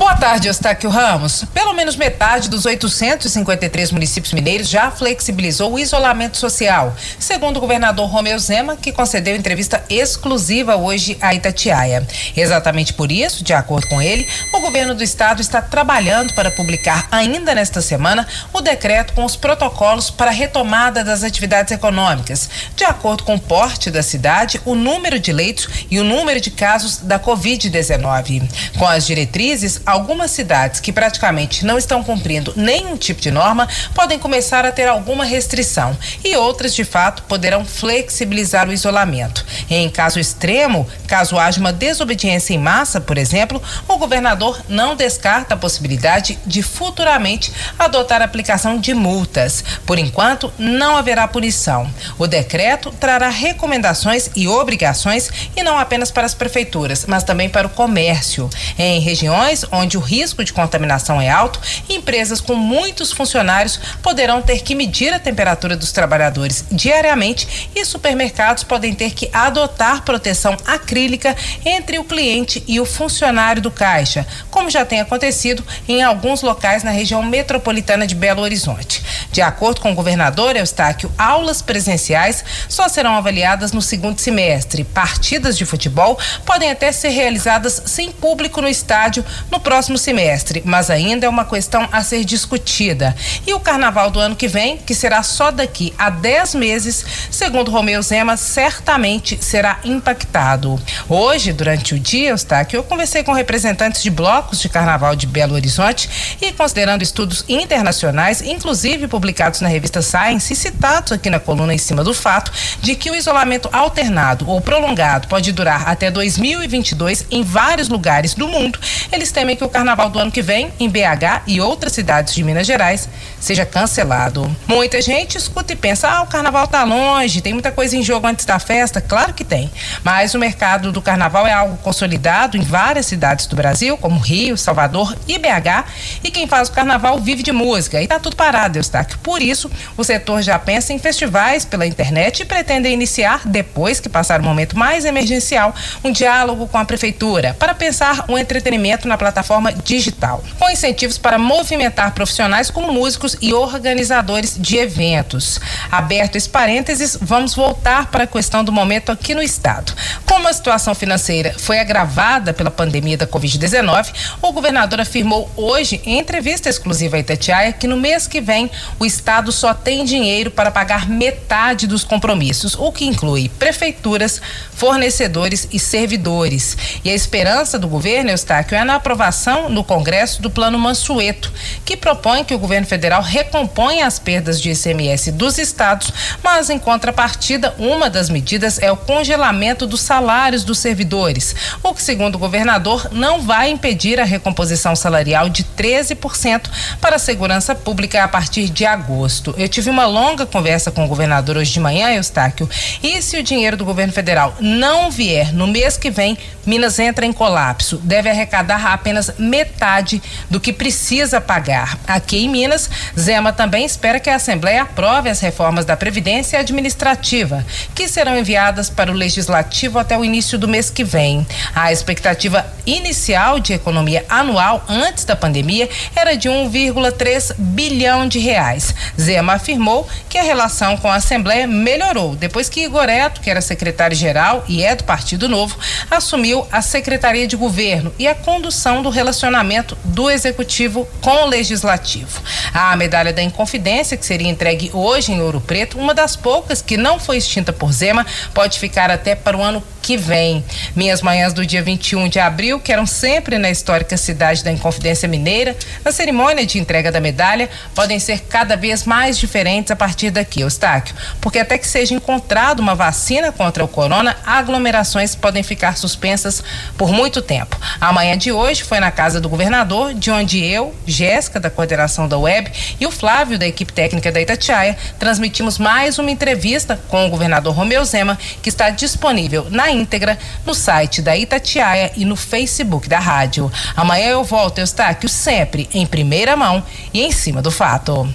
Boa tarde, Eustáquio Ramos. Pelo menos metade dos 853 municípios mineiros já flexibilizou o isolamento social, segundo o governador Romeu Zema, que concedeu entrevista exclusiva hoje à Itatiaia. Exatamente por isso, de acordo com ele, o governo do estado está trabalhando para publicar ainda nesta semana o decreto com os protocolos para a retomada das atividades econômicas, de acordo com o porte da cidade, o número de leitos e o número de casos da Covid-19. Com as diretrizes, algumas cidades que praticamente não estão cumprindo nenhum tipo de norma podem começar a ter alguma restrição e outras, de fato, poderão flexibilizar o isolamento. Em caso extremo, caso haja uma desobediência em massa, por exemplo, o governador não descarta a possibilidade de futuramente adotar a aplicação de multas. Por enquanto, não haverá punição. O decreto trará recomendações e obrigações e não apenas para as prefeituras, mas também para o comércio. Em regiões onde onde o risco de contaminação é alto, empresas com muitos funcionários poderão ter que medir a temperatura dos trabalhadores diariamente e supermercados podem ter que adotar proteção acrílica entre o cliente e o funcionário do caixa, como já tem acontecido em alguns locais na região metropolitana de Belo Horizonte. De acordo com o governador Eustáquio, aulas presenciais só serão avaliadas no segundo semestre. Partidas de futebol podem até ser realizadas sem público no estádio no próximo semestre, mas ainda é uma questão a ser discutida. E o carnaval do ano que vem, que será só daqui a 10 meses, segundo Romeu Zema, certamente será impactado. Hoje, durante o dia, Eustáquio, eu conversei com representantes de blocos de carnaval de Belo Horizonte e considerando estudos internacionais, inclusive publicados na revista Science e citados aqui na coluna em cima do fato de que o isolamento alternado ou prolongado pode durar até 2022 em vários lugares do mundo, eles temem que o carnaval do ano que vem, em BH e outras cidades de Minas Gerais, seja cancelado. Muita gente escuta e pensa: ah, o carnaval tá longe, tem muita coisa em jogo antes da festa. Claro que tem. Mas o mercado do carnaval é algo consolidado em várias cidades do Brasil, como Rio, Salvador e BH. E quem faz o carnaval vive de música. E tá tudo parado, Eustáquio. Por isso, o setor já pensa em festivais pela internet e pretende iniciar, depois que passar o momento mais emergencial, um diálogo com a prefeitura para pensar o entretenimento na plataforma digital, com incentivos para movimentar profissionais como músicos e organizadores de eventos. Aberto esse parênteses, vamos voltar para a questão do momento aqui no estado. Como a situação financeira foi agravada pela pandemia da Covid-19, o governador afirmou hoje, em entrevista exclusiva à Itatiaia, que no mês que vem o Estado só tem dinheiro para pagar metade dos compromissos, o que inclui prefeituras, fornecedores e servidores. E a esperança do governo, Eustáquio, é na aprovação no Congresso do Plano Mansueto, que propõe que o governo federal recomponha as perdas de ICMS dos estados, mas em contrapartida, uma das medidas é o congelamento dos salários dos servidores, o que, segundo o governador, não vai impedir a recomposição salarial de 13% para a segurança pública a partir de agosto. Eu tive uma longa conversa com o governador hoje de manhã, Eustáquio, e se o dinheiro do governo federal não vier no mês que vem, Minas entra em colapso. Deve arrecadar apenas metade do que precisa pagar. Aqui em Minas, Zema também espera que a Assembleia aprove as reformas da Previdência Administrativa, que serão enviadas para o Legislativo até o início do mês que vem. A expectativa inicial de economia anual antes da pandemia era de 1,3 bilhão de reais. Zema afirmou que a relação com a Assembleia melhorou depois que Igoreto, que era secretário-geral e é do Partido Novo, assumiu a Secretaria de Governo e a condução do relacionamento do Executivo com o Legislativo. A medalha da Inconfidência, que seria entregue hoje em Ouro Preto, uma das poucas que não foi extinta por Zema, pode ficar até para o ano que vem. Minhas manhãs do dia 21 de abril, que eram sempre na histórica cidade da Inconfidência Mineira, na cerimônia de entrega da medalha, podem ser cada vez mais diferentes a partir daqui, Eustáquio. Porque até que seja encontrada uma vacina contra o corona, aglomerações podem ficar suspensas por muito tempo. A manhã de hoje foi na casa do governador, de onde eu, Jéssica, da coordenação da web, e o Flávio, da equipe técnica da Itatiaia, transmitimos mais uma entrevista com o governador Romeu Zema, que está disponível na íntegra no site da Itatiaia e no Facebook da rádio. Amanhã eu volto, Eustáquio, sempre em primeira mão e em cima do fato.